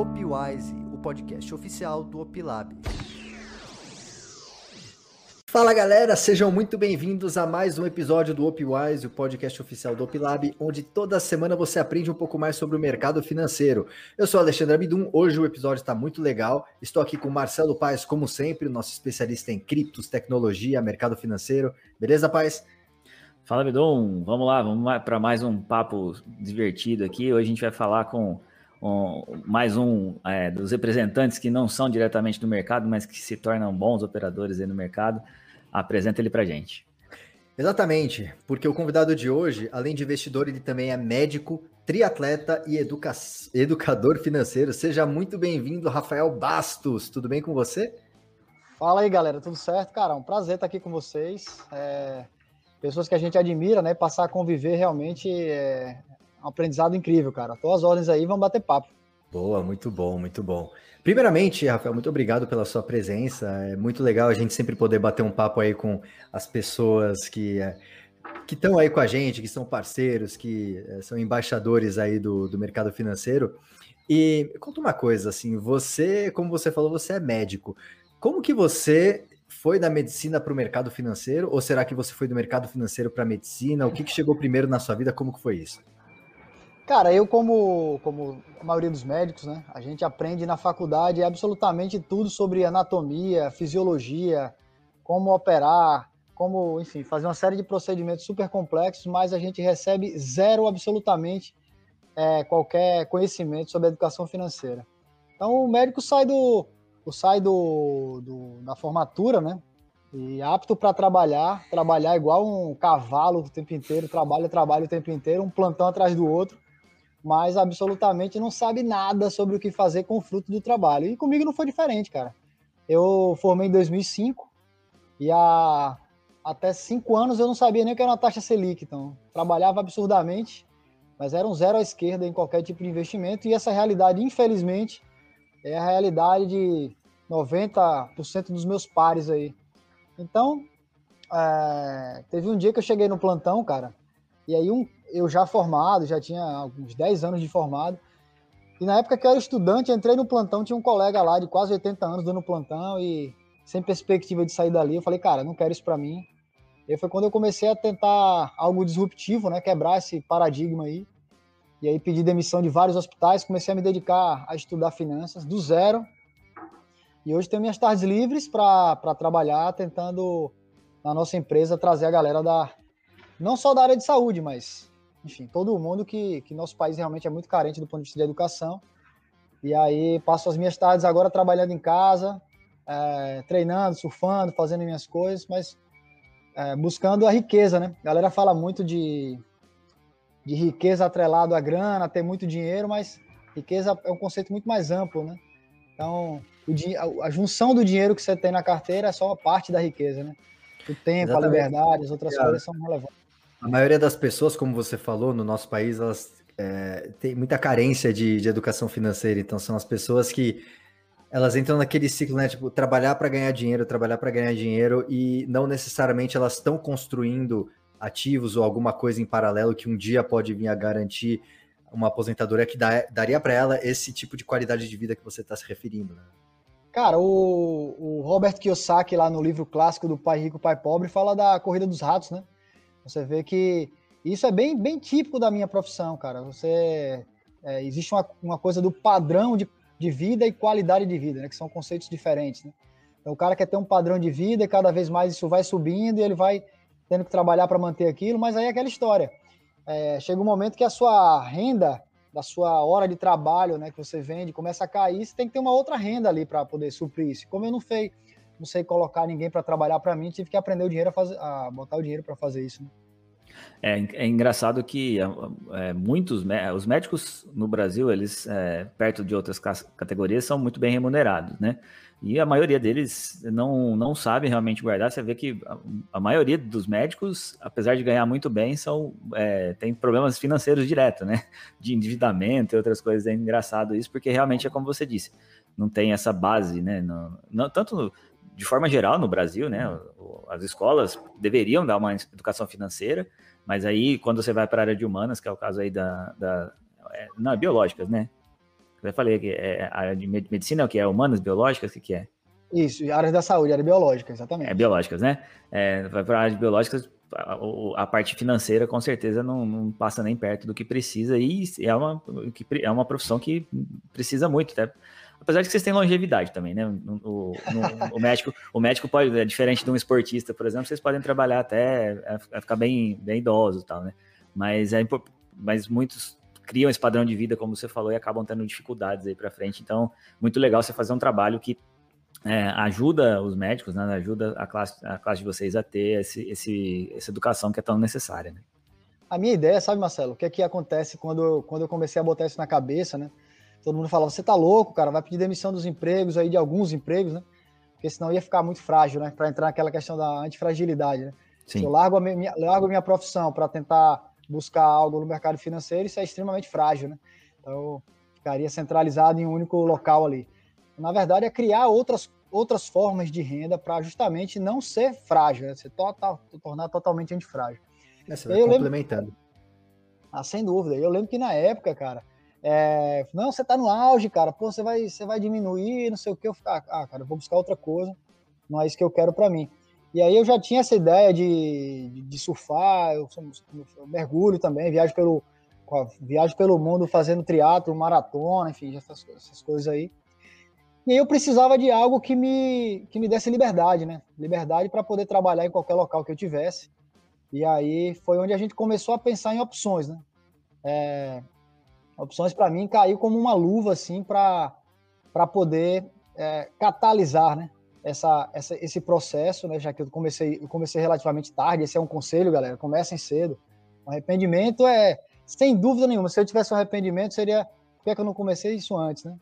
Opwise, o podcast oficial do Opilab. Fala galera, sejam muito bem-vindos a mais um episódio do Opwise, o podcast oficial do Opilab, onde toda semana você aprende um pouco mais sobre o mercado financeiro. Eu sou Alexandre Abidum, hoje o episódio está muito legal. Estou aqui com Marcelo Paes, como sempre, nosso especialista em criptos, tecnologia, mercado financeiro. Beleza, Paes? Fala, Bidon. Vamos lá, vamos para mais um papo divertido aqui. Hoje a gente vai falar com um, mais um é, dos representantes que não são diretamente do mercado, mas que se tornam bons operadores aí no mercado. Apresenta ele para gente. Exatamente, porque o convidado de hoje, além de investidor, ele também é médico, triatleta e educa educador financeiro. Seja muito bem-vindo, Rafael Bastos. Tudo bem com você? Fala aí, galera. Tudo certo? Cara, um prazer estar aqui com vocês. É pessoas que a gente admira, né? Passar a conviver realmente é um aprendizado incrível, cara. Tô as ordens aí, vamos bater papo. Boa, muito bom, muito bom. Primeiramente, Rafael, muito obrigado pela sua presença. É muito legal a gente sempre poder bater um papo aí com as pessoas que é, que estão aí com a gente, que são parceiros, que é, são embaixadores aí do, do mercado financeiro. E conta uma coisa, assim, você, como você falou, você é médico. Como que você foi da medicina para o mercado financeiro ou será que você foi do mercado financeiro para a medicina? O que, que chegou primeiro na sua vida? Como que foi isso? Cara, eu como, como a maioria dos médicos, né? A gente aprende na faculdade absolutamente tudo sobre anatomia, fisiologia, como operar, como, enfim, fazer uma série de procedimentos super complexos, mas a gente recebe zero absolutamente é, qualquer conhecimento sobre educação financeira. Então o médico sai do, sai do, do, da formatura, né? E apto para trabalhar, trabalhar igual um cavalo o tempo inteiro, trabalha, trabalha o tempo inteiro, um plantão atrás do outro, mas absolutamente não sabe nada sobre o que fazer com o fruto do trabalho. E comigo não foi diferente, cara. Eu formei em 2005 e há até cinco anos eu não sabia nem o que era uma taxa Selic, então trabalhava absurdamente, mas era um zero à esquerda em qualquer tipo de investimento e essa realidade, infelizmente, é a realidade de 90% dos meus pares aí. Então, é, teve um dia que eu cheguei no plantão, cara, e aí um, eu já formado, já tinha alguns 10 anos de formado, e na época que eu era estudante, entrei no plantão, tinha um colega lá de quase 80 anos dando plantão e sem perspectiva de sair dali, eu falei, cara, não quero isso para mim. E foi quando eu comecei a tentar algo disruptivo, né, quebrar esse paradigma aí. E aí pedi demissão de vários hospitais, comecei a me dedicar a estudar finanças do zero, e hoje tenho minhas tardes livres para trabalhar, tentando na nossa empresa trazer a galera da não só da área de saúde, mas enfim, todo mundo que, que nosso país realmente é muito carente do ponto de vista de educação. E aí passo as minhas tardes agora trabalhando em casa, é, treinando, surfando, fazendo minhas coisas, mas é, buscando a riqueza, né? A galera fala muito de, de riqueza atrelado à grana, ter muito dinheiro, mas riqueza é um conceito muito mais amplo, né? Então, o, a junção do dinheiro que você tem na carteira é só uma parte da riqueza, né? O tempo, Exatamente. a liberdade, as outras coisas são relevantes. A maioria das pessoas, como você falou, no nosso país, elas é, têm muita carência de, de educação financeira. Então, são as pessoas que elas entram naquele ciclo, né? Tipo, trabalhar para ganhar dinheiro, trabalhar para ganhar dinheiro, e não necessariamente elas estão construindo ativos ou alguma coisa em paralelo que um dia pode vir a garantir uma aposentadoria que dá, daria para ela esse tipo de qualidade de vida que você está se referindo, né? Cara, o, o, Robert Kiyosaki, lá no livro clássico do Pai Rico, Pai Pobre, fala da corrida dos ratos, né? Você vê que isso é bem, bem típico da minha profissão, cara. Você é, existe uma, uma coisa do padrão de, de vida e qualidade de vida, né? Que são conceitos diferentes, né? Então, o cara quer ter um padrão de vida e cada vez mais isso vai subindo e ele vai tendo que trabalhar para manter aquilo, mas aí é aquela história. É, chega um momento que a sua renda da sua hora de trabalho, né, que você vende, começa a cair, você tem que ter uma outra renda ali para poder suprir isso. Como eu não sei, não sei colocar ninguém para trabalhar para mim, tive que aprender o dinheiro a, fazer, a botar o dinheiro para fazer isso. Né? É, é, engraçado que é, muitos os médicos no Brasil, eles é, perto de outras categorias, são muito bem remunerados, né? E a maioria deles não, não sabe realmente guardar. Você vê que a, a maioria dos médicos, apesar de ganhar muito bem, são é, tem problemas financeiros direto, né? De endividamento e outras coisas. É engraçado isso, porque realmente é como você disse, não tem essa base, né? No, não, tanto de forma geral no Brasil, né? As escolas deveriam dar uma educação financeira, mas aí quando você vai para a área de humanas, que é o caso aí da. da é, não, biológicas, né? Eu falei que é a área de medicina, o que é humanas, biológicas, o que, que é? Isso, áreas da saúde, área biológica, exatamente. É, biológicas, né? É, vai para a área de biológicas, a, a, parte financeira com certeza não, não, passa nem perto do que precisa e é uma, é uma profissão que precisa muito, até. Apesar de que vocês têm longevidade também, né? O, o, o, médico, o médico pode, é diferente de um esportista, por exemplo, vocês podem trabalhar até é, ficar bem, bem idosos e tal, né? Mas, é, mas muitos criam esse padrão de vida, como você falou, e acabam tendo dificuldades aí para frente. Então, muito legal você fazer um trabalho que é, ajuda os médicos, né, ajuda a classe, a classe de vocês a ter esse, esse, essa educação que é tão necessária. Né? A minha ideia, sabe, Marcelo, o que é que acontece quando, quando eu comecei a botar isso na cabeça, né? Todo mundo falava, você tá louco, cara, vai pedir demissão dos empregos aí, de alguns empregos, né? Porque senão ia ficar muito frágil, né? Para entrar naquela questão da antifragilidade, né? Sim. Se eu largo a minha, largo a minha profissão para tentar buscar algo no mercado financeiro, isso é extremamente frágil, né? Então, eu ficaria centralizado em um único local ali na verdade, é criar outras, outras formas de renda para justamente não ser frágil, né? ser total, tornar totalmente antifrágil. É, você vai complementando. Lembro... Ah, sem dúvida. Eu lembro que na época, cara, é... não, você tá no auge, cara, pô, você vai, você vai diminuir, não sei o que. Eu ficar, ah, cara, eu vou buscar outra coisa, não é isso que eu quero para mim. E aí eu já tinha essa ideia de, de, de surfar, eu, eu, mergulho também, viagem pelo, viagem pelo mundo fazendo triatlo, maratona, enfim, essas, essas coisas aí. E aí eu precisava de algo que me, que me desse liberdade, né? Liberdade para poder trabalhar em qualquer local que eu tivesse. E aí foi onde a gente começou a pensar em opções, né? É, opções para mim caiu como uma luva assim para poder é, catalisar, né? Essa, essa, esse processo, né? Já que eu comecei, eu comecei relativamente tarde. Esse é um conselho, galera. Comecem cedo. O arrependimento é, sem dúvida nenhuma. Se eu tivesse um arrependimento, seria por que, é que eu não comecei isso antes, né?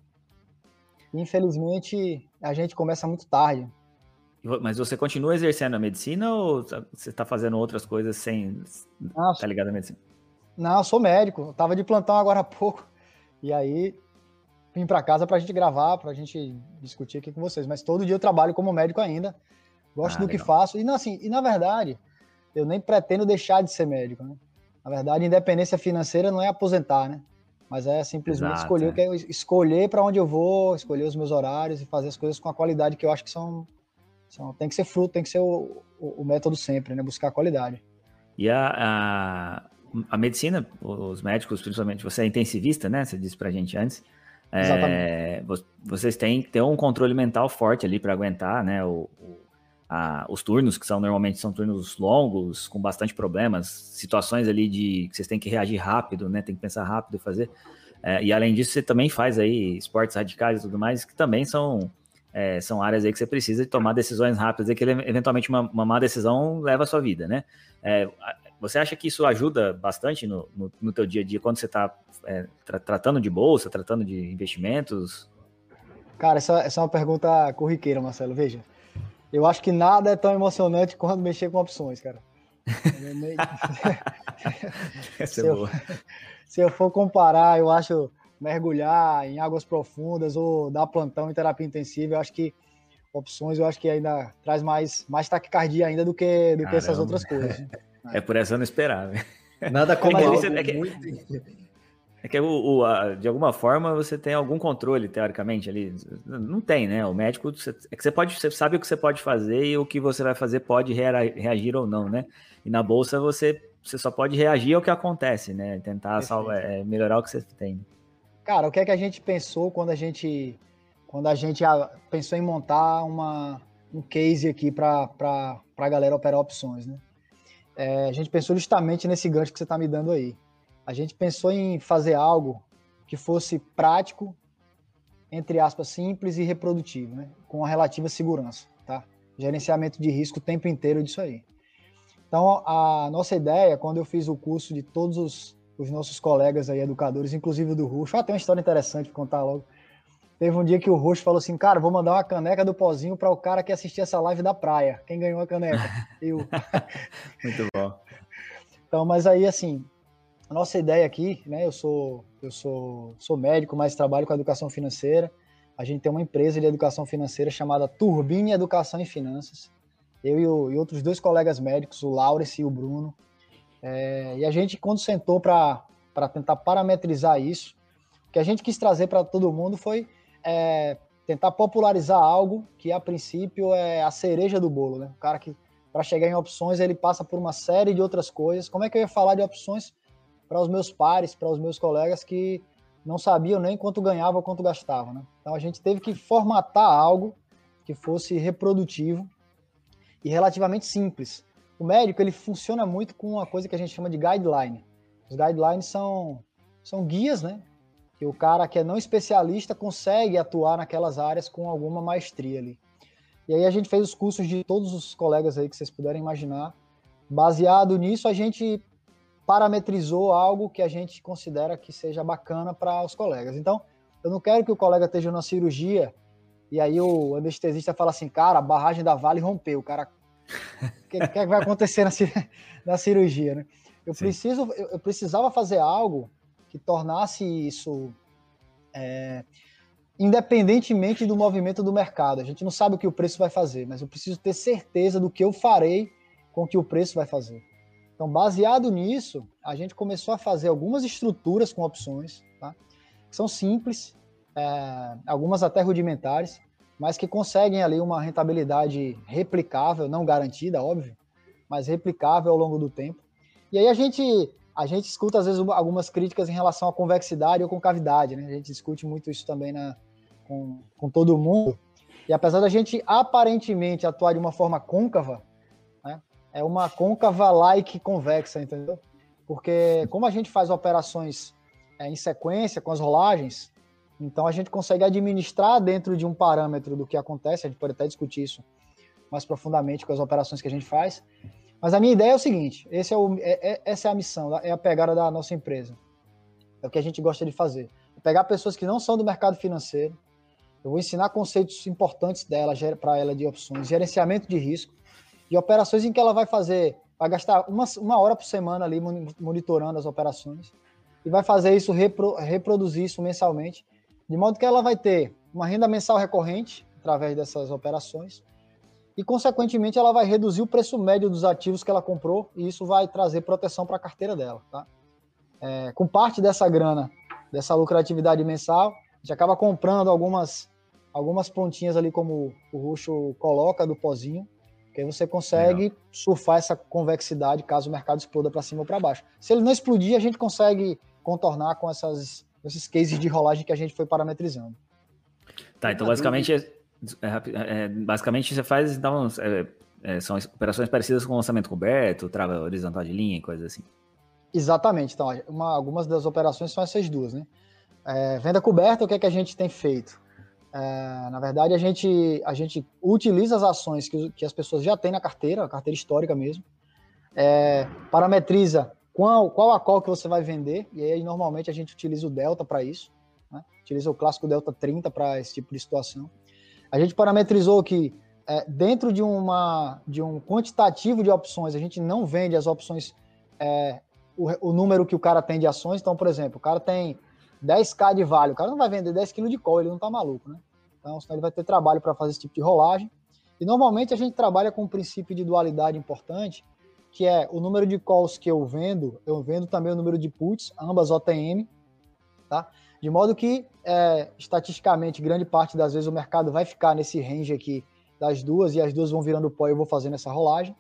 Infelizmente, a gente começa muito tarde. Mas você continua exercendo a medicina ou tá, você está fazendo outras coisas sem estar tá ligado à medicina? Não, eu sou médico. Eu tava de plantão agora há pouco. E aí vim para casa para a gente gravar, para a gente discutir aqui com vocês. Mas todo dia eu trabalho como médico ainda. Gosto ah, do legal. que faço. E, assim, e na verdade, eu nem pretendo deixar de ser médico. Né? Na verdade, independência financeira não é aposentar, né? Mas é simplesmente Exato, escolher, é. escolher para onde eu vou, escolher os meus horários e fazer as coisas com a qualidade que eu acho que são. são tem que ser fruto, tem que ser o, o, o método sempre, né? Buscar a qualidade. E a, a, a, medicina, os médicos, principalmente, você é intensivista, né? Você disse para a gente antes. É, vocês têm que ter um controle mental forte ali para aguentar, né? O, o a, os turnos, que são normalmente são turnos longos, com bastante problemas, situações ali de que vocês têm que reagir rápido, né? Tem que pensar rápido e fazer. É, e além disso, você também faz aí esportes radicais e tudo mais, que também são, é, são áreas aí que você precisa de tomar decisões rápidas, e que eventualmente uma, uma má decisão leva a sua vida, né? É, você acha que isso ajuda bastante no, no, no teu dia a dia, quando você está é, tra tratando de bolsa, tratando de investimentos? Cara, essa, essa é uma pergunta corriqueira, Marcelo. Veja, eu acho que nada é tão emocionante quando mexer com opções, cara. É boa. se eu for comparar, eu acho mergulhar em águas profundas ou dar plantão em terapia intensiva, eu acho que opções eu acho que ainda traz mais, mais taquicardia ainda do que, do que essas outras coisas. É por essa eu não esperava. Nada como é que, é que, muito... É que o, o a, de alguma forma você tem algum controle, teoricamente, ali. Não tem, né? O médico é que você pode, você sabe o que você pode fazer e o que você vai fazer pode reagir ou não, né? E na bolsa você, você só pode reagir ao que acontece, né? Tentar salvar, é, melhorar o que você tem. Cara, o que é que a gente pensou quando a gente quando a gente ah, pensou em montar uma, um case aqui para a galera operar opções, né? É, a gente pensou justamente nesse gancho que você está me dando aí a gente pensou em fazer algo que fosse prático, entre aspas, simples e reprodutivo, né? com a relativa segurança, tá? Gerenciamento de risco o tempo inteiro disso aí. Então, a nossa ideia, quando eu fiz o curso de todos os, os nossos colegas aí, educadores, inclusive do Roxo, ah, tem uma história interessante para contar logo. Teve um dia que o Roxo falou assim, cara, vou mandar uma caneca do pozinho para o cara que assistir essa live da praia. Quem ganhou a caneca? Eu. Muito bom. Então, mas aí, assim, a nossa ideia aqui, né? Eu sou eu sou, sou médico, mas trabalho com educação financeira. A gente tem uma empresa de educação financeira chamada Turbine Educação e Finanças. Eu e, o, e outros dois colegas médicos, o Laurence e o Bruno. É, e a gente, quando sentou para tentar parametrizar isso, O que a gente quis trazer para todo mundo foi é, tentar popularizar algo que, a princípio, é a cereja do bolo. Né? O cara que, para chegar em opções, ele passa por uma série de outras coisas. Como é que eu ia falar de opções para os meus pares, para os meus colegas que não sabiam nem quanto ganhava quanto gastava. Né? Então a gente teve que formatar algo que fosse reprodutivo e relativamente simples. O médico ele funciona muito com uma coisa que a gente chama de guideline. Os guidelines são, são guias, né? Que o cara que é não especialista consegue atuar naquelas áreas com alguma maestria ali. E aí a gente fez os cursos de todos os colegas aí que vocês puderem imaginar. Baseado nisso, a gente parametrizou algo que a gente considera que seja bacana para os colegas. Então, eu não quero que o colega esteja na cirurgia e aí o anestesista fala assim, cara, a barragem da Vale rompeu, o cara... O que, que, vai acontecer na, na cirurgia, né? Eu, preciso, eu, eu, precisava fazer algo que tornasse isso é, independentemente do movimento do mercado. A gente não sabe o que o preço vai fazer, mas eu preciso ter certeza do que eu farei com o que o preço vai fazer. Então, baseado nisso, a gente começou a fazer algumas estruturas com opções, tá? que são simples, é, algumas até rudimentares, mas que conseguem ali uma rentabilidade replicável, não garantida, óbvio, mas replicável ao longo do tempo. E aí a gente a gente escuta às vezes algumas críticas em relação à convexidade ou concavidade, né? A gente discute muito isso também na, com, com todo mundo. E apesar da gente aparentemente atuar de uma forma côncava, é uma côncava-like convexa, entendeu? Porque como a gente faz operações é, em sequência com as rolagens, então a gente consegue administrar dentro de um parâmetro do que acontece, a gente pode até discutir isso mais profundamente com as operações que a gente faz. Mas a minha ideia é o seguinte: é o, é, é, essa é a missão, é a pegada da nossa empresa. É o que a gente gosta de fazer. É pegar pessoas que não são do mercado financeiro, eu vou ensinar conceitos importantes dela, para ela de opções, gerenciamento de risco, de operações em que ela vai fazer, vai gastar uma, uma hora por semana ali monitorando as operações e vai fazer isso, repro, reproduzir isso mensalmente, de modo que ela vai ter uma renda mensal recorrente através dessas operações e, consequentemente, ela vai reduzir o preço médio dos ativos que ela comprou e isso vai trazer proteção para a carteira dela, tá? É, com parte dessa grana, dessa lucratividade mensal, a gente acaba comprando algumas algumas pontinhas ali, como o Ruxo coloca, do pozinho, que aí você consegue Legal. surfar essa convexidade caso o mercado exploda para cima ou para baixo. Se ele não explodir, a gente consegue contornar com essas, esses cases de rolagem que a gente foi parametrizando. Tá, então basicamente, é, é, é, basicamente você faz então, é, são operações parecidas com lançamento coberto, trava horizontal de linha e coisas assim. Exatamente. Então, uma, algumas das operações são essas duas, né? É, venda coberta, o que é que a gente tem feito? Na verdade, a gente, a gente utiliza as ações que, que as pessoas já têm na carteira, a carteira histórica mesmo, parametriza qual, qual a qual que você vai vender, e aí normalmente a gente utiliza o delta para isso, né? utiliza o clássico delta 30 para esse tipo de situação. A gente parametrizou que é, dentro de, uma, de um quantitativo de opções, a gente não vende as opções, é, o, o número que o cara tem de ações, então, por exemplo, o cara tem 10k de vale, o cara não vai vender 10 kg de call, ele não tá maluco, né? Então, senão ele vai ter trabalho para fazer esse tipo de rolagem. E normalmente a gente trabalha com um princípio de dualidade importante, que é o número de calls que eu vendo, eu vendo também o número de puts, ambas OTM, tá? De modo que, é, estatisticamente, grande parte das vezes o mercado vai ficar nesse range aqui das duas, e as duas vão virando pó e eu vou fazendo essa rolagem.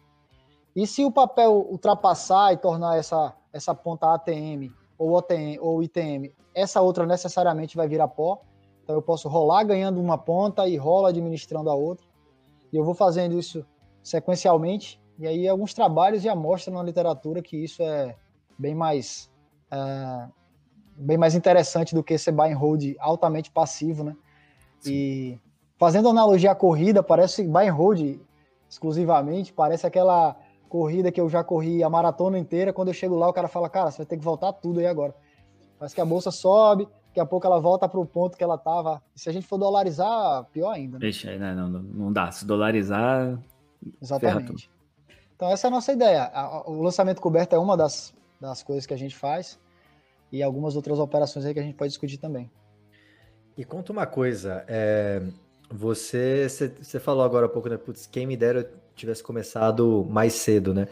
E se o papel ultrapassar e tornar essa, essa ponta ATM ou, OTM, ou ITM essa outra necessariamente vai virar pó. Então eu posso rolar ganhando uma ponta e rola administrando a outra. E eu vou fazendo isso sequencialmente. E aí alguns trabalhos já mostram na literatura que isso é bem mais é, bem mais interessante do que esse buy and hold altamente passivo, né? Sim. E fazendo analogia à corrida, parece buy and hold exclusivamente, parece aquela corrida que eu já corri a maratona inteira, quando eu chego lá o cara fala, cara, você vai ter que voltar tudo aí agora. Parece que a bolsa sobe, daqui a pouco ela volta para o ponto que ela estava. Se a gente for dolarizar, pior ainda. Né? Deixa aí, né? Não, não dá. Se dolarizar. Exatamente. Então, essa é a nossa ideia. O lançamento coberto é uma das, das coisas que a gente faz e algumas outras operações aí que a gente pode discutir também. E conta uma coisa, é, você, você falou agora há pouco, né? Putz, quem me dera eu tivesse começado mais cedo, né?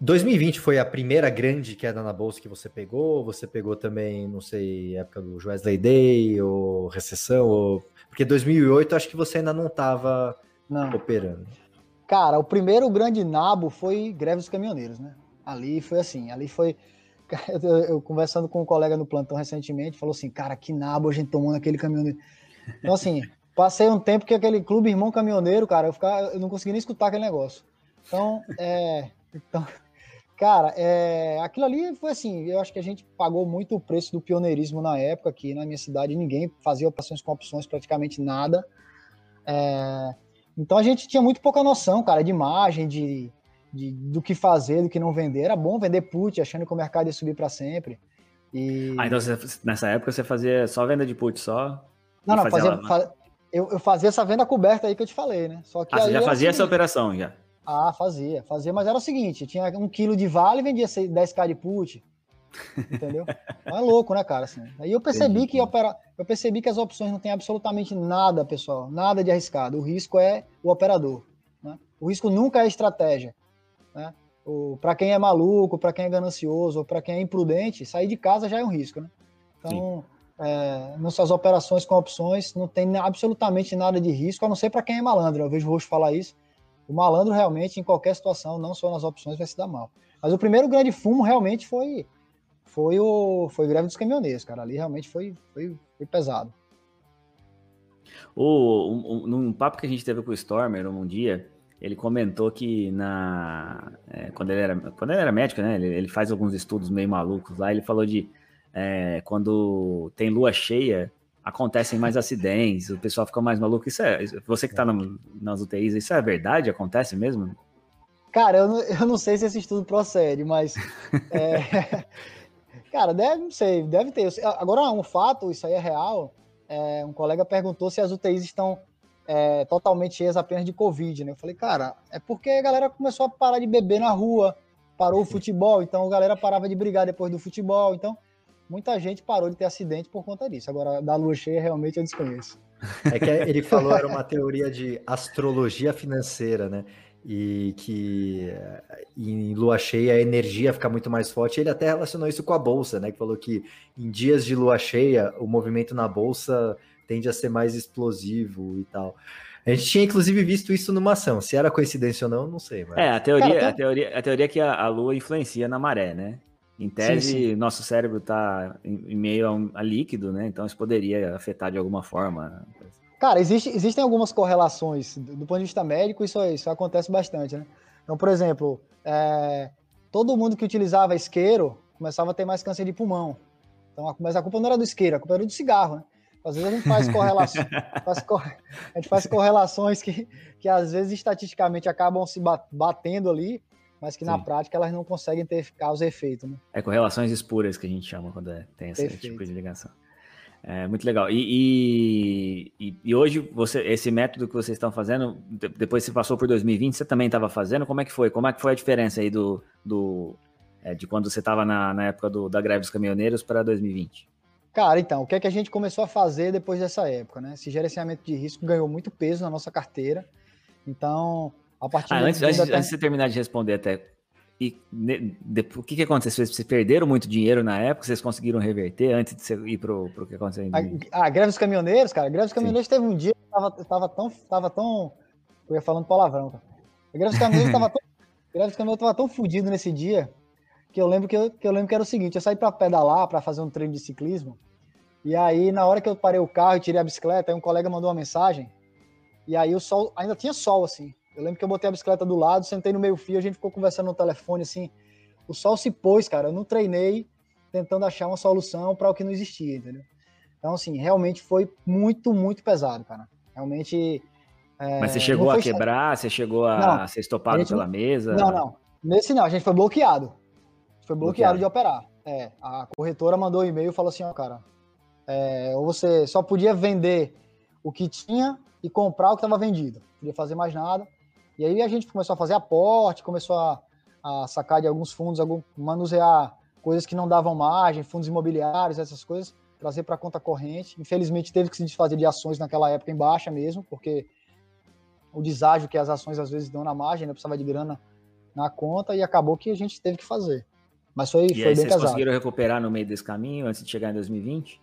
2020 foi a primeira grande queda na bolsa que você pegou? Você pegou também, não sei, época do Wesley Day ou recessão? Ou... Porque 2008 acho que você ainda não estava operando. Cara, o primeiro grande nabo foi greve dos caminhoneiros, né? Ali foi assim, ali foi. Eu, eu conversando com um colega no plantão recentemente, falou assim: cara, que nabo a gente tomou naquele caminhoneiro. Então, assim, passei um tempo que aquele clube Irmão Caminhoneiro, cara, eu, ficava, eu não conseguia nem escutar aquele negócio. Então, é. Então, Cara, é, aquilo ali foi assim, eu acho que a gente pagou muito o preço do pioneirismo na época, aqui na minha cidade ninguém fazia operações com opções, praticamente nada. É, então a gente tinha muito pouca noção, cara, de imagem, de, de, do que fazer, do que não vender. Era bom vender put, achando que o mercado ia subir para sempre. E... Ah, então você, nessa época você fazia só venda de put, só? Não, não, fazia, fazia eu, eu, fazia essa venda coberta aí que eu te falei, né? Só que ah, você já fazia essa operação, já? Ah, fazia, fazia, mas era o seguinte: tinha um quilo de vale e vendia 10k de put. Entendeu? é louco, né, cara? Assim, aí eu percebi que opera... eu percebi que as opções não têm absolutamente nada, pessoal, nada de arriscado. O risco é o operador. Né? O risco nunca é estratégia. Né? Para quem é maluco, para quem é ganancioso, para quem é imprudente, sair de casa já é um risco, né? Então, é, nossas operações com opções não tem absolutamente nada de risco, a não ser para quem é malandro. Eu vejo o Roxo falar isso o malandro realmente, em qualquer situação, não só nas opções, vai se dar mal. Mas o primeiro grande fumo realmente foi foi o foi greve dos caminhoneiros, cara. Ali realmente foi, foi, foi pesado. O, um, num papo que a gente teve com o Stormer um dia, ele comentou que na é, quando ele era quando ele era médico, né? Ele, ele, faz alguns estudos meio malucos lá. Ele falou de é, quando tem lua cheia, acontecem mais acidentes, o pessoal fica mais maluco. Isso é, você que está nas UTIs, isso é verdade? Acontece mesmo? Cara, eu não, eu não sei se esse estudo procede, mas. é, cara, deve, não sei, deve ter. Agora, um fato, isso aí é real. É, um colega perguntou se as UTIs estão é, totalmente cheias apenas de Covid, né? Eu falei, cara, é porque a galera começou a parar de beber na rua, parou o futebol, então a galera parava de brigar depois do futebol. Então, muita gente parou de ter acidente por conta disso. Agora, da lua cheia, realmente eu desconheço. É que ele falou era uma teoria de astrologia financeira, né? E que em lua cheia a energia fica muito mais forte. Ele até relacionou isso com a bolsa, né? Que falou que em dias de lua cheia o movimento na bolsa tende a ser mais explosivo e tal. A gente tinha inclusive visto isso numa ação. Se era coincidência ou não, não sei. Mas... É, a teoria, Cara, tá... a teoria, a teoria é que a, a lua influencia na maré, né? Em tese, sim, sim. nosso cérebro está em meio a, um, a, líquido, né? Então isso poderia afetar de alguma forma. Cara, existe, existem algumas correlações. Do, do, ponto de vista médico, isso, isso acontece bastante, né? Então, por exemplo, é, todo mundo que utilizava isqueiro começava a ter mais câncer de pulmão. Então, mas a culpa não era do isqueiro, a culpa era do cigarro, né? Às vezes a gente faz correlações, faz a gente faz correlações que, que às vezes estatisticamente acabam se batendo ali, mas que Sim. na prática elas não conseguem ter causa e efeito. Né? É correlações espuras que a gente chama quando é, tem esse Perfeito. tipo de ligação. É muito legal. E, e, e, hoje, você, esse método que vocês estão fazendo, depois você passou por 2020, você também estava fazendo? Como é que foi? Como é que foi a diferença aí do, do é, de quando você estava na, na época do, da greve dos caminhoneiros para 2020? Cara, então, o que é que a gente começou a fazer depois dessa época, né? Esse gerenciamento de risco ganhou muito peso na nossa carteira. Então, a partir ah, antes, antes, até... antes de você terminar de responder até, e de, de, o que, que aconteceu? Vocês perderam muito dinheiro na época? Vocês conseguiram reverter antes de você ir para o que aconteceu? Em... A, a, greve dos caminhoneiros, cara, a greve dos caminhoneiros Sim. teve um dia que tava, tava, tão, tava tão. Eu ia falando palavrão, cara. A greve dos caminhoneiros tava tão. A greve dos caminhoneiros tava tão fodido nesse dia que eu lembro que eu, que eu lembro que era o seguinte: eu saí para pedalar, para fazer um treino de ciclismo. E aí, na hora que eu parei o carro e tirei a bicicleta, aí um colega mandou uma mensagem. E aí o sol, ainda tinha sol, assim. Eu lembro que eu botei a bicicleta do lado, sentei no meio fio, a gente ficou conversando no telefone, assim. O sol se pôs, cara. Eu não treinei tentando achar uma solução para o que não existia, entendeu? Então, assim, realmente foi muito, muito pesado, cara. Realmente. É, Mas você chegou a quebrar? Você chegou a não, ser estopado pela mesa? Não, não. Nesse não, a gente foi bloqueado. Foi bloqueado, bloqueado. de operar. É, a corretora mandou um e-mail e falou assim, ó, cara, é, ou você só podia vender o que tinha e comprar o que estava vendido. Não podia fazer mais nada. E aí a gente começou a fazer aporte, começou a, a sacar de alguns fundos, algum, manusear coisas que não davam margem, fundos imobiliários, essas coisas, trazer para a conta corrente. Infelizmente teve que se desfazer de ações naquela época em baixa mesmo, porque o deságio que as ações às vezes dão na margem, né, precisava de grana na conta e acabou que a gente teve que fazer. Mas foi, e foi aí, bem vocês pesado. conseguiram recuperar no meio desse caminho antes de chegar em 2020?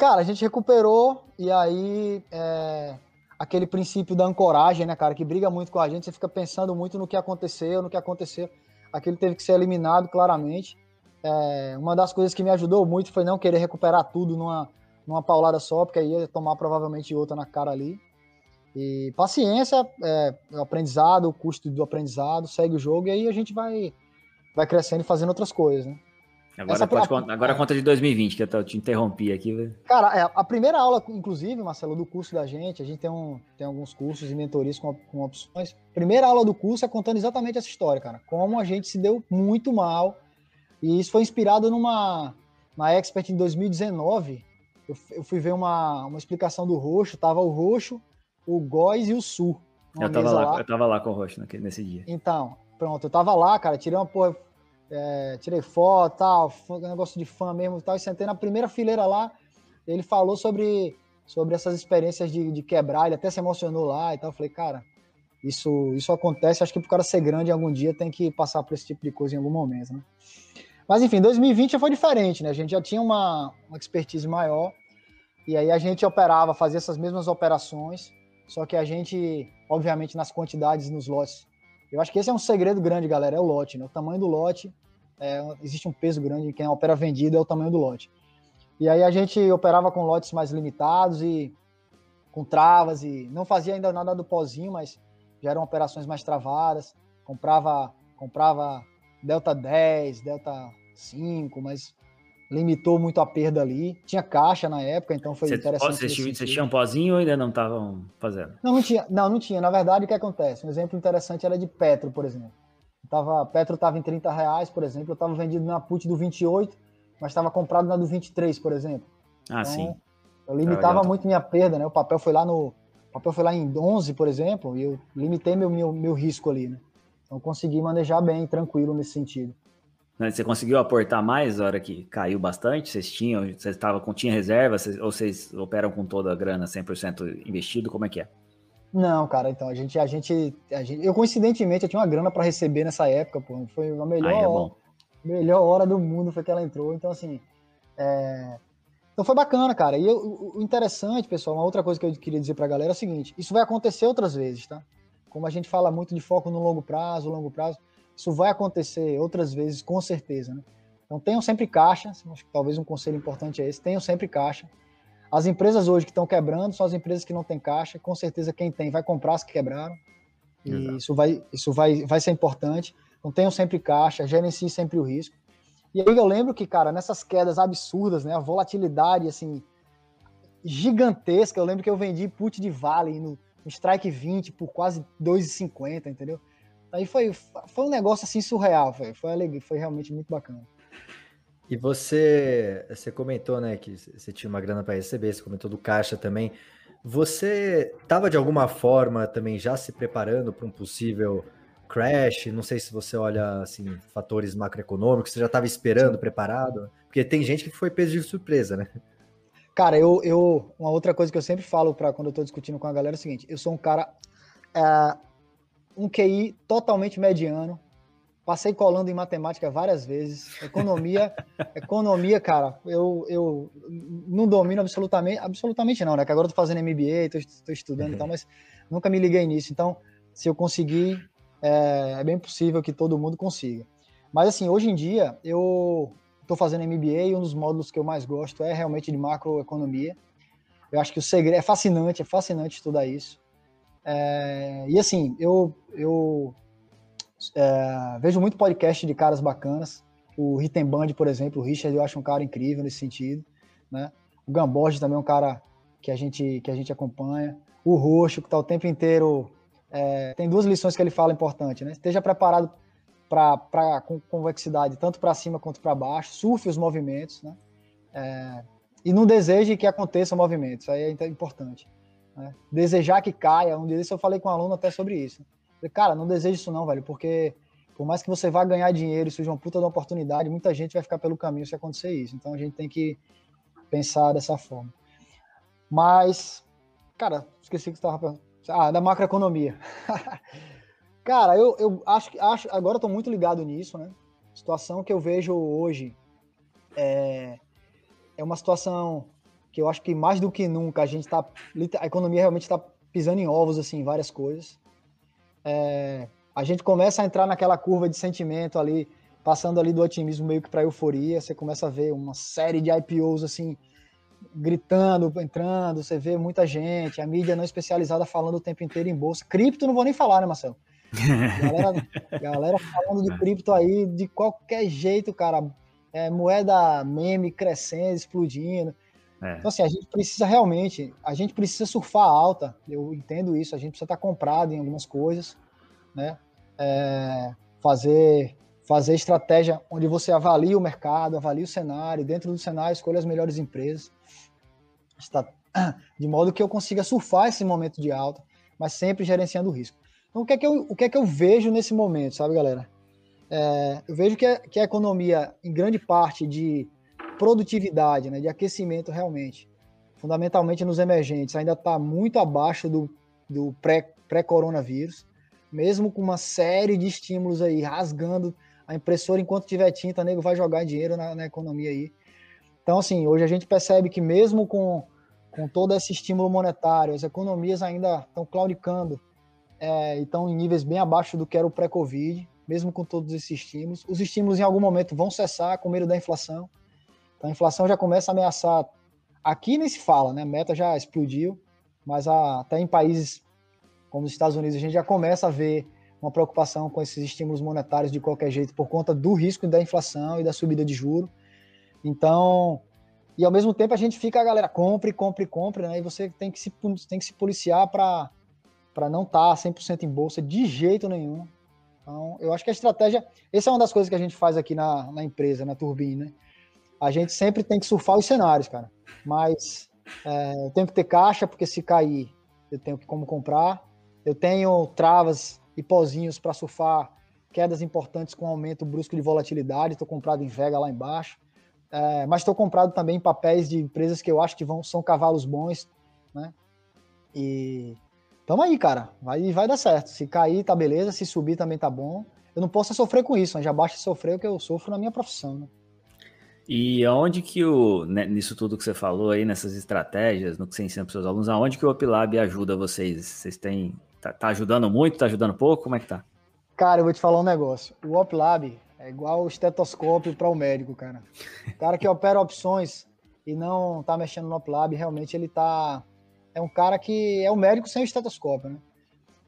Cara, a gente recuperou e aí é, aquele princípio da ancoragem, né, cara, que briga muito com a gente, você fica pensando muito no que aconteceu, no que aconteceu. Aquilo teve que ser eliminado claramente. É, uma das coisas que me ajudou muito foi não querer recuperar tudo numa, numa paulada só, porque aí ia tomar provavelmente outra na cara ali. E paciência, é, o aprendizado, o custo do aprendizado, segue o jogo e aí a gente vai, vai crescendo e fazendo outras coisas, né? Agora, Essa- pode, agora conta de 2020, que eu te interrompi aqui. Cara, é, a primeira aula, inclusive, Marcelo, do curso da gente, a gente tem, um, tem alguns cursos e mentorias com, com opções. Primeira aula do curso é contando exatamente essa história, cara. Como a gente se deu muito mal. E isso foi inspirado numa na Expert em 2019. Eu, eu fui ver uma, uma explicação do Roxo. Tava o Roxo, o Góis e o Sul. Eu tava, mesa lá, eu tava lá com o Roxo nesse dia. então, pronto, eu tava lá, cara, tirei uma porra, é, tirei foto, tal, negócio de fã mesmo tal, e sentei na primeira fileira lá, ele falou sobre, sobre essas experiências de, de quebrar, ele até se emocionou lá e tal, eu falei, cara, isso, isso acontece, acho que pro cara ser grande algum dia tem que passar por esse tipo de coisa em algum momento, né? Mas enfim, 2020 já foi diferente, né? A gente já tinha uma, uma expertise maior, e aí a gente operava, fazia essas mesmas operações, só que a gente, obviamente, nas quantidades, nos lotes. Eu acho que esse é um segredo grande, galera, é o lote, né? O tamanho do lote, é, existe um peso grande, quem opera vendido é o tamanho do lote. E aí a gente operava com lotes mais limitados e com travas e não fazia ainda nada do pozinho, mas já eram operações mais travadas. Comprava, comprava Delta 10, Delta 5, mas limitou muito a perda ali. Tinha caixa na época, então foi Você- interessante. Vocês tinham, vocês sentido. tinham um pozinho ou ainda não estavam fazendo? Não, não tinha. Não, não tinha. Na verdade, o que acontece? Um exemplo interessante era de Petro, por exemplo. Tava, Petro estava em 30 reais, por exemplo. Eu estava vendido na put do 28, mas estava comprado na do 23, por exemplo. Ah, Então, sim. Eu limitava Legal. muito minha perda, né? O papel foi lá no. Papel foi lá em 11, por exemplo, e eu limitei meu, meu, meu risco ali, né? Então consegui manejar bem, tranquilo nesse sentido. Mas Você conseguiu aportar mais na hora que caiu bastante? Vocês tinham, vocês estavam com tinha reserva, vocês- ou vocês operam com toda a grana 100% investido? Como é que é? Não, cara, então a gente, a gente, a gente eu coincidentemente eu tinha uma grana para receber nessa época, pô, foi a melhor, é hora, melhor hora do mundo foi que ela entrou, então assim, é, então foi bacana, cara. E eu- o interessante, pessoal, uma outra coisa que eu queria dizer pra galera é o seguinte: isso vai acontecer outras vezes, tá? Como a gente fala muito de foco no longo prazo, longo prazo, isso vai acontecer outras vezes, com certeza, né? Então tenham sempre caixa, acho que talvez um conselho importante é esse, tenham sempre caixa. As empresas hoje que estão quebrando são as empresas que não têm caixa, com certeza quem tem vai comprar as que quebraram. E Exato. isso vai, isso vai, vai ser importante. Então tenham sempre caixa, gerenciem sempre o risco. E aí eu lembro que, cara, nessas quedas absurdas, né, a volatilidade assim gigantesca, eu lembro que eu vendi put de Vale no, no Strike 20 por quase 2,50, entendeu? Aí foi, foi um negócio assim surreal, foi, foi, alegre, foi realmente muito bacana. E você, você comentou, né, que você tinha uma grana para receber, você comentou do caixa também. Você estava de alguma forma também já se preparando para um possível crash? Não sei se você olha assim fatores macroeconômicos, você já estava esperando, preparado? Porque tem gente que foi peso de surpresa, né? Cara, eu, eu uma outra coisa que eu sempre falo para quando eu tô discutindo com a galera é o seguinte: eu sou um cara é, um QI totalmente mediano. Passei colando em matemática várias vezes. Economia, economia, cara, eu, eu não domino absolutamente, absolutamente não, né? Que agora eu tô fazendo MBA, tô, tô estudando e tal, mas nunca me liguei nisso. Então, se eu conseguir, é, é bem possível que todo mundo consiga. Mas assim, hoje em dia, eu estou fazendo MBA e um dos módulos que eu mais gosto é realmente de macroeconomia. Eu acho que o segredo é fascinante, é fascinante estudar isso. É, e assim, eu, eu é, vejo muito podcast de caras bacanas. O Rittenband, por exemplo, o Richard, eu acho um cara incrível nesse sentido. Né? O Gamboge também é um cara que a gente, que a gente acompanha. O Roxo, que está o tempo inteiro. É, tem duas lições que ele fala importante, né? Esteja preparado para com convexidade tanto para cima quanto para baixo, surfe os movimentos, né? É, e não deseje que aconteça o movimento, isso aí é importante. Né? Desejar que caia, um dia eu falei com um aluno até sobre isso. Falei, cara, não deseje isso não, velho, porque por mais que você vá ganhar dinheiro e seja uma puta de uma oportunidade, muita gente vai ficar pelo caminho se acontecer isso. Então a gente tem que pensar dessa forma. Mas, cara, esqueci que você estava Ah, da macroeconomia. Cara, eu, eu acho que acho, agora estou muito ligado nisso, né? Situação que eu vejo hoje é, é uma situação que eu acho que mais do que nunca a gente está a economia realmente está pisando em ovos assim, várias coisas. É, a gente começa a entrar naquela curva de sentimento ali, passando ali do otimismo meio que para euforia. Você começa a ver uma série de IPOs assim gritando, entrando. Você vê muita gente, a mídia não especializada falando o tempo inteiro em bolsa. Cripto não vou nem falar, né, Marcelo? Galera, galera falando de cripto aí de qualquer jeito, cara. É, moeda meme crescendo, explodindo. É. Então, assim, a gente precisa realmente, a gente precisa surfar alta, eu entendo isso, a gente precisa estar comprado em algumas coisas, né? É, fazer, fazer estratégia onde você avalia o mercado, avalia o cenário, dentro do cenário escolha as melhores empresas, de modo que eu consiga surfar esse momento de alta, mas sempre gerenciando o risco. Então, o que é que eu, o que é que eu vejo nesse momento, sabe, galera? É, eu vejo que, a, que a economia, em grande parte de produtividade, né, de aquecimento realmente, fundamentalmente nos emergentes, ainda está muito abaixo do, do pré-coronavírus, pré mesmo com uma série de estímulos aí rasgando a impressora enquanto tiver tinta, nego vai jogar dinheiro na, na economia aí. Então, assim, hoje a gente percebe que mesmo com, com todo esse estímulo monetário, as economias ainda estão claudicando é, e estão em níveis bem abaixo do que era o pré-Covid, mesmo com todos esses estímulos. Os estímulos em algum momento vão cessar com medo da inflação. Então a inflação já começa a ameaçar. Aqui nem se fala, né? A meta já explodiu, mas a, até em países como os Estados Unidos a gente já começa a ver uma preocupação com esses estímulos monetários de qualquer jeito por conta do risco da inflação e da subida de juro. Então, e ao mesmo tempo a gente fica, a galera, compre, compre, compre, né? E você tem que se, tem que se policiar para para não estar tá 100% em bolsa de jeito nenhum. Então, eu acho que a estratégia, essa é uma das coisas que a gente faz aqui na, na empresa, na Turbine, né? A gente sempre tem que surfar os cenários, cara. Mas é, eu tenho que ter caixa, porque se cair, eu tenho como comprar. Eu tenho travas e pozinhos para surfar quedas importantes com aumento brusco de volatilidade. Estou comprado em Vega lá embaixo. É, mas estou comprado também em papéis de empresas que eu acho que vão, são cavalos bons, né? E Tamo aí, cara. Vai, vai dar certo. Se cair, tá beleza. Se subir, também tá bom. Eu não posso sofrer com isso, né? já basta sofrer o que eu sofro na minha profissão, né? E aonde que o, né, nisso tudo que você falou aí, nessas estratégias, no que você ensina para seus alunos, aonde que o OpLab ajuda vocês? Vocês têm, tá, tá, ajudando muito, tá ajudando pouco? Como é que tá? Cara, eu vou te falar um negócio. O OpLab é igual o estetoscópio para o médico, cara. O cara que opera opções e não tá mexendo no OpLab, realmente ele tá é um cara que é um médico sem o estetoscópio, né?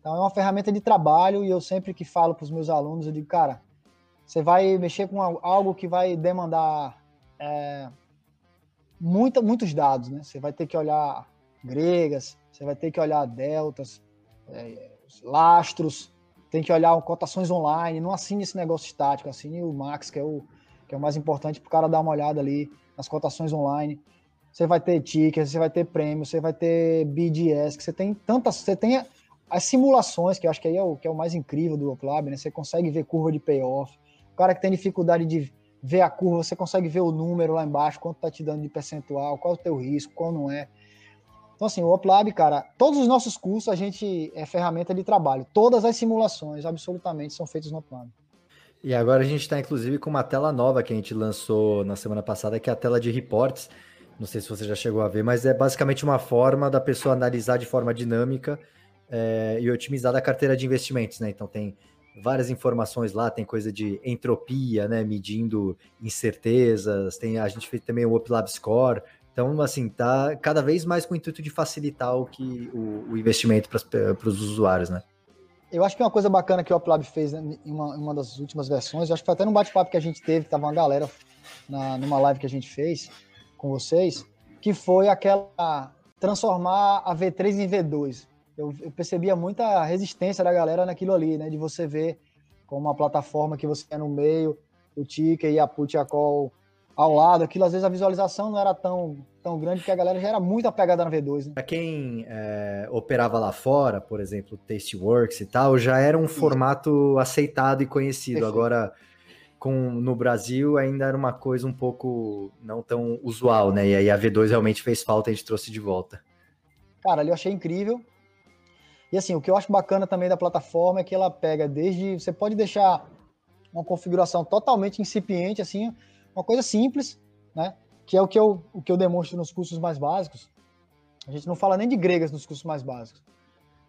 Então é uma ferramenta de trabalho e eu sempre que falo para os meus alunos, eu digo, cara, você vai mexer com algo que vai demandar é, muita, muitos dados, né? Você vai ter que olhar gregas, você vai ter que olhar deltas, é, lastros, tem que olhar cotações online, não assine esse negócio estático, assine o Max, que é o, que é o mais importante para o cara dar uma olhada ali nas cotações online você vai ter tickets, você vai ter prêmio, você vai ter BDS, que você tem tantas, você tem as simulações, que eu acho que aí é o, que é o mais incrível do Club, né? Você consegue ver curva de payoff. O cara que tem dificuldade de ver a curva, você consegue ver o número lá embaixo, quanto tá te dando de percentual, qual é o teu risco, qual não é. Então, assim, o OpLab, cara, todos os nossos cursos a gente é ferramenta de trabalho. Todas as simulações, absolutamente, são feitas no OpLab. E agora a gente está, inclusive, com uma tela nova que a gente lançou na semana passada, que é a tela de reports não sei se você já chegou a ver, mas é basicamente uma forma da pessoa analisar de forma dinâmica é, e otimizar a carteira de investimentos, né? Então tem várias informações lá, tem coisa de entropia, né? Medindo incertezas, tem a gente fez também o UpLab Score. Então, assim, tá cada vez mais com o intuito de facilitar o que o, o investimento para os usuários, né? Eu acho que uma coisa bacana que o UpLab fez né, em uma, uma, das últimas versões, acho que foi até num bate-papo que a gente teve, que tava uma galera na, numa live que a gente fez, com vocês, que foi aquela transformar a V3 em V2. Eu, eu percebia muita resistência da galera naquilo ali, né? De você ver como uma plataforma que você é no meio, o ticker e a put e a call ao lado, aquilo às vezes a visualização não era tão, tão grande, porque a galera já era muito apegada na V2. Né? Para quem é, operava lá fora, por exemplo, Tasteworks e tal, já era um Isso. formato aceitado e conhecido. Perfeito. Agora, com, no Brasil ainda era uma coisa um pouco não tão usual, né? E aí a V2 realmente fez falta e a gente trouxe de volta. Cara, ali eu achei incrível. E assim, o que eu acho bacana também da plataforma é que ela pega desde. Você pode deixar uma configuração totalmente incipiente, assim, uma coisa simples, né? Que é o que eu, o que eu demonstro nos cursos mais básicos. A gente não fala nem de gregas nos cursos mais básicos.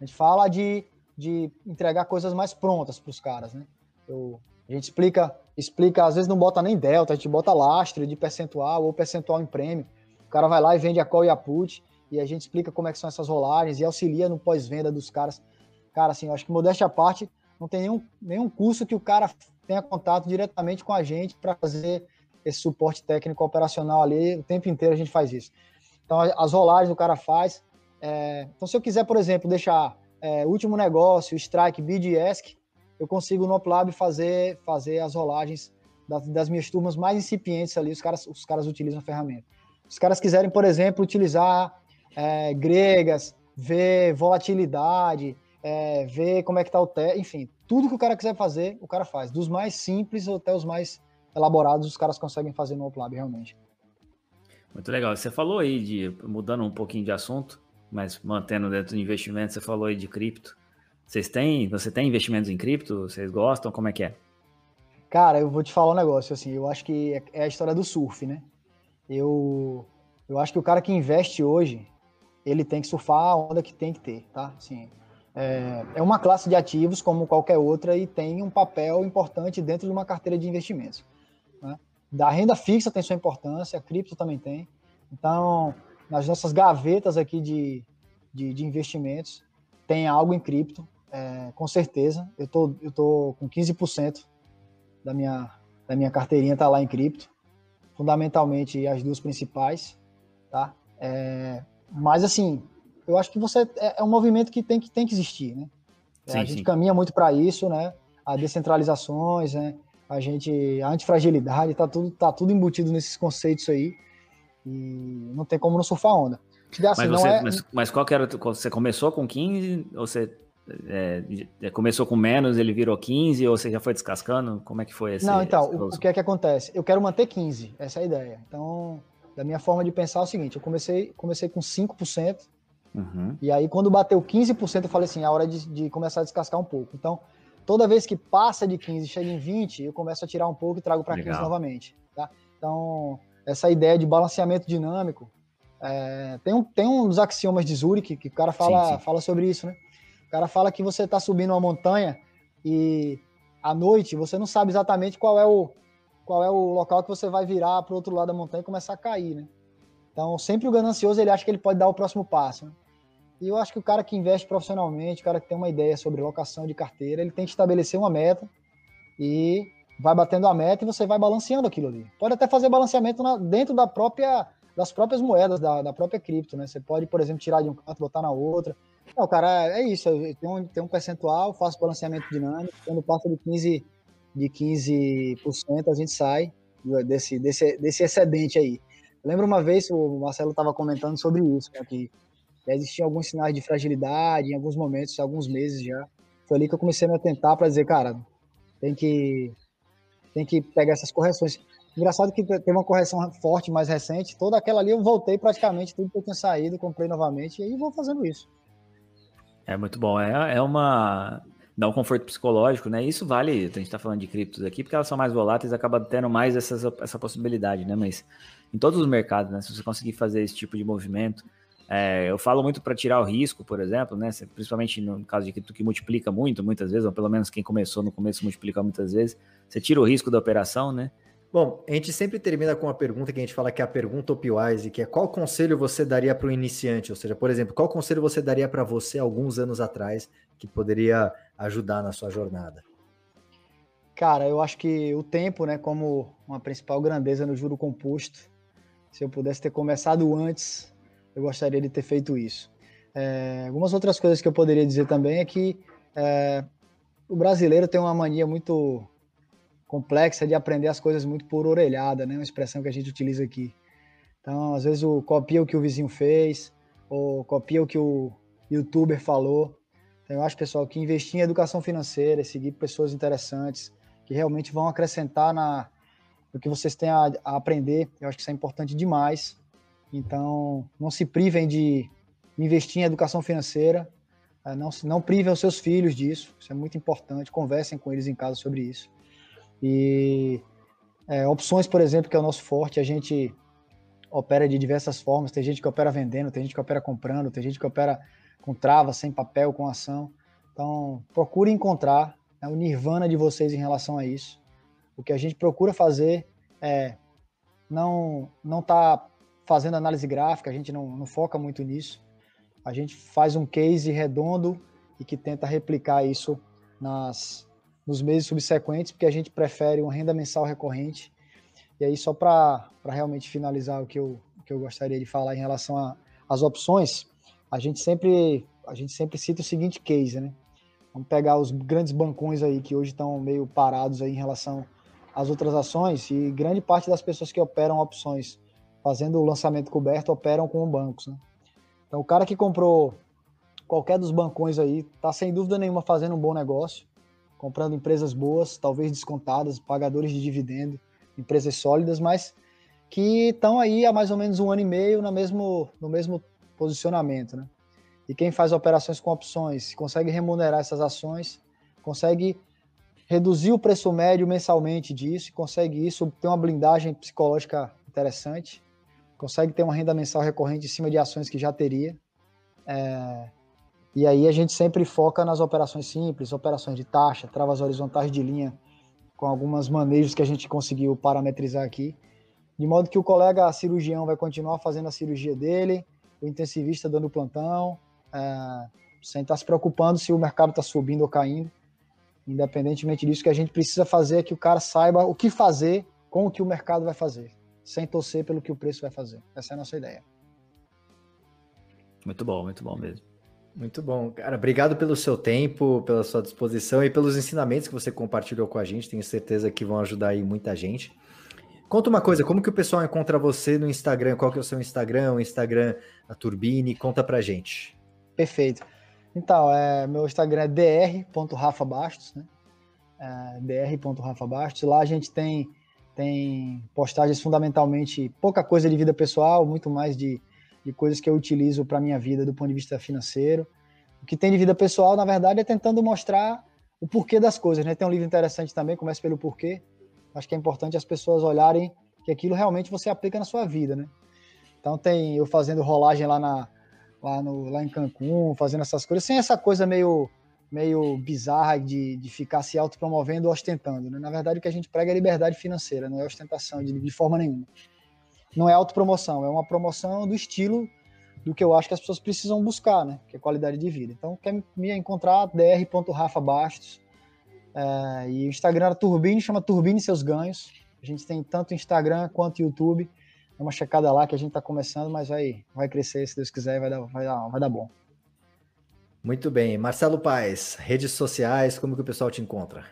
A gente fala de, de entregar coisas mais prontas para os caras, né? Eu, a gente explica, explica, às vezes não bota nem delta, a gente bota lastre de percentual ou percentual em prêmio. O cara vai lá e vende a call e a put, e a gente explica como é que são essas rolagens e auxilia no pós-venda dos caras. Cara, assim, eu acho que modéstia à parte, não tem nenhum, nenhum curso que o cara tenha contato diretamente com a gente para fazer esse suporte técnico operacional ali, o tempo inteiro a gente faz isso. Então, as rolagens o cara faz. É, então, se eu quiser, por exemplo, deixar é, último negócio, strike, bid ask, eu consigo no Oplab fazer, fazer as rolagens das, das, minhas turmas mais incipientes ali, os caras, os caras utilizam a ferramenta. Se os caras quiserem, por exemplo, utilizar é, gregas, ver volatilidade, é, ver como é que tá o té, enfim, tudo que o cara quiser fazer, o cara faz. Dos mais simples até os mais elaborados, os caras conseguem fazer no Oplab, realmente. Muito legal. Você falou aí de, mudando um pouquinho de assunto, mas mantendo dentro do investimento, você falou aí de cripto. Vocês têm, você tem investimentos em cripto? Vocês gostam? Como é que é? Cara, eu vou te falar um negócio, assim, eu acho que é, é a história do surf, né? Eu, eu acho que o cara que investe hoje, ele tem que surfar a onda que tem que ter, tá? Assim, é, é uma classe de ativos como qualquer outra e tem um papel importante dentro de uma carteira de investimentos. Né? Da renda fixa tem sua importância, a cripto também tem. Então, nas nossas gavetas aqui de, de, de investimentos, tem algo em cripto, é, com certeza. Eu tô, eu tô com 15% da minha, da minha carteirinha tá lá em cripto. Fundamentalmente as duas principais, tá? É, mas assim, eu acho que você é, é, um movimento que tem que, tem que existir, né? Sim, a gente sim. caminha muito para isso, né? A descentralizações, né? A gente, a antifragilidade, tá tudo, tá tudo embutido nesses conceitos aí. E não tem como não surfar onda. Assim, mas, você, é... mas, mas, qual que era? Você começou com 15? Ou você é, começou com menos, ele virou 15? Ou você já foi descascando? Como é que foi esse? Não, então, o, o, que é que acontece? Eu quero manter 15, essa é a ideia. Então, da minha forma de pensar é o seguinte: eu comecei, comecei com 5%. Uhum. E aí, quando bateu 15%, eu falei assim: é hora de, de começar a descascar um pouco. Então, toda vez que passa de 15 e chega em 20, eu começo a tirar um pouco e trago para 15 novamente. Tá? Então, essa ideia de balanceamento dinâmico. É, tem, um, tem um dos axiomas de Zurich que o cara fala, sim, sim. fala sobre isso, né? O cara fala que você está subindo uma montanha e à noite você não sabe exatamente qual é o, qual é o local que você vai virar para o outro lado da montanha e começar a cair, né? Então, sempre o ganancioso ele acha que ele pode dar o próximo passo. Né? E eu acho que o cara que investe profissionalmente, o cara que tem uma ideia sobre locação de carteira, ele tem que estabelecer uma meta e vai batendo a meta e você vai balanceando aquilo ali. Pode até fazer balanceamento na, dentro da própria, das próprias moedas, da, da, própria cripto, né? Você pode, por exemplo, tirar de um canto, botar na outra. Não, cara, é isso. Tenho, um, tenho um percentual, faço balanceamento dinâmico. Quando passa de 15%, de 15% a gente sai desse, desse, desse excedente aí. Eu lembro uma vez, o Marcelo estava comentando sobre isso, né, que existiam alguns sinais de fragilidade em alguns momentos, alguns meses já. Foi ali que eu comecei a me atentar para dizer, cara, tem que tem que pegar essas correções. Engraçado que teve uma correção forte mais recente, toda aquela ali eu voltei praticamente tudo que eu tinha saído, comprei novamente e aí vou fazendo isso. É muito bom, é, é uma dá um conforto psicológico, né? Isso vale, a gente está falando de criptos aqui, porque elas são mais voláteis, acaba tendo mais essas, essa possibilidade, né? Mas em todos os mercados, né? Se você conseguir fazer esse tipo de movimento, é, eu falo muito para tirar o risco, por exemplo, né? Principalmente no caso de cripto que multiplica muito, muitas vezes, ou pelo menos quem começou no começo multiplica muitas vezes. Você tira o risco da operação, né? Bom, a gente sempre termina com uma pergunta que a gente fala que é a pergunta Opwise, que é qual conselho você daria para o iniciante? Ou seja, por exemplo, qual conselho você daria para você alguns anos atrás que poderia ajudar na sua jornada? Cara, eu acho que o tempo, né, como uma principal grandeza no juro composto, se eu pudesse ter começado antes, eu gostaria de ter feito isso. É, algumas outras coisas que eu poderia dizer também é que é, o brasileiro tem uma mania muito complexa de aprender as coisas muito por orelhada, né? Uma expressão que a gente utiliza aqui. Então, às vezes, o copia o que o vizinho fez, ou copia o que o youtuber falou. Então, eu acho, pessoal, que investir em educação financeira, seguir pessoas interessantes, que realmente vão acrescentar na, no que vocês têm a, a aprender, eu acho que isso é importante demais. Então, não se privem de investir em educação financeira. É, não, não privem os seus filhos disso, isso é muito importante. Conversem com eles em casa sobre isso. E é, opções, por exemplo, que é o nosso forte, a gente opera de diversas formas. Tem gente que opera vendendo, tem gente que opera comprando, tem gente que opera com trava, sem papel, com ação. Então, procure encontrar né, o nirvana de vocês em relação a isso. O que a gente procura fazer é não não tá fazendo análise gráfica, a gente não, não foca muito nisso. A gente faz um case redondo e que tenta replicar isso nas, nos meses subsequentes, porque a gente prefere uma renda mensal recorrente. E aí, só para realmente finalizar o que eu, que eu gostaria de falar em relação às opções, a gente sempre a gente sempre cita o seguinte case, né? Vamos pegar os grandes bancões aí que hoje estão meio parados aí em relação às outras ações e grande parte das pessoas que operam opções fazendo o lançamento coberto operam com bancos, né? Então o cara que comprou qualquer dos bancões aí tá sem dúvida nenhuma fazendo um bom negócio, comprando empresas boas, talvez descontadas, pagadores de dividendo, empresas sólidas, mas que estão aí há mais ou menos um ano e meio no mesmo, no mesmo posicionamento, né? E quem faz operações com opções consegue remunerar essas ações, consegue reduzir o preço médio mensalmente disso, consegue isso ter uma blindagem psicológica interessante, consegue ter uma renda mensal recorrente em cima de ações que já teria. É, e aí a gente sempre foca nas operações simples, operações de taxa, travas horizontais de linha, com algumas manejos que a gente conseguiu parametrizar aqui, de modo que o colega cirurgião vai continuar fazendo a cirurgia dele, o intensivista dando plantão, é, sem estar se preocupando se o mercado está subindo ou caindo. Independentemente disso, que a gente precisa fazer é que o cara saiba o que fazer com o que o mercado vai fazer, sem torcer pelo que o preço vai fazer. Essa é a nossa ideia. Muito bom, muito bom mesmo. Muito bom. Cara, obrigado pelo seu tempo, pela sua disposição e pelos ensinamentos que você compartilhou com a gente. Tenho certeza que vão ajudar aí muita gente. Conta uma coisa, como que o pessoal encontra você no Instagram? Qual que é o seu Instagram? O Instagram da Turbine? Conta pra gente. Perfeito. Então, é, meu Instagram é dr.rafabastos, né? É, dr.rafabastos. Lá a gente tem, tem postagens fundamentalmente, pouca coisa de vida pessoal, muito mais de de coisas que eu utilizo para minha vida do ponto de vista financeiro. O que tem de vida pessoal, na verdade, é tentando mostrar o porquê das coisas, né? Tem um livro interessante também, começa pelo porquê. Acho que é importante as pessoas olharem que aquilo realmente você aplica na sua vida, né? Então tem eu fazendo rolagem lá na lá no lá em Cancún, fazendo essas coisas, sem essa coisa meio meio bizarra de, de ficar se autopromovendo ou ostentando, né? Na verdade, o que a gente prega é liberdade financeira, não é ostentação de, de forma nenhuma não é autopromoção, é uma promoção do estilo do que eu acho que as pessoas precisam buscar, né? Que é qualidade de vida. Então, quer me encontrar, dr.rafabastos. É, e o Instagram era Turbine, chama Turbine Seus Ganhos. A gente tem tanto Instagram quanto YouTube. É uma checada lá que a gente está começando, mas vai, vai crescer, se Deus quiser, vai dar, vai, dar, vai dar bom. Muito bem. Marcelo Paes, redes sociais, como que o pessoal te encontra?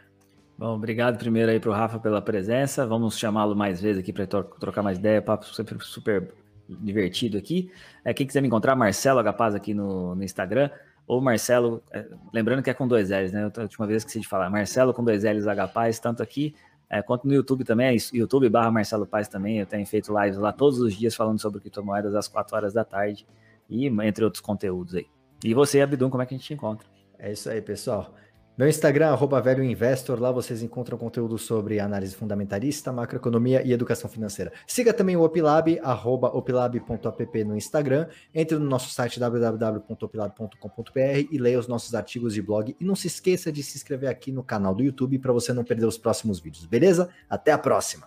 Bom, obrigado primeiro aí para o Rafa pela presença. Vamos chamá-lo mais vezes aqui para trocar mais ideia, papo sempre super divertido aqui. É, quem quiser me encontrar, Marcelo Agapaz aqui no, no Instagram, ou Marcelo, é, lembrando que é com dois L's, né? A última vez que esqueci de falar, Marcelo com dois L's Agapaz, tanto aqui é, quanto no YouTube também, é YouTube barra Marcelo Paz também. Eu tenho feito lives lá todos os dias falando sobre criptomoedas às 4 horas da tarde e entre outros conteúdos aí. E você, Abdum, como é que a gente te encontra? É isso aí, pessoal. Meu Instagram, arroba velho investor, lá vocês encontram conteúdo sobre análise fundamentalista, macroeconomia e educação financeira. Siga também o Opilab, arroba opilab.app no Instagram, entre no nosso site www.opilab.com.br e leia os nossos artigos de blog. E não se esqueça de se inscrever aqui no canal do YouTube para você não perder os próximos vídeos, beleza? Até a próxima!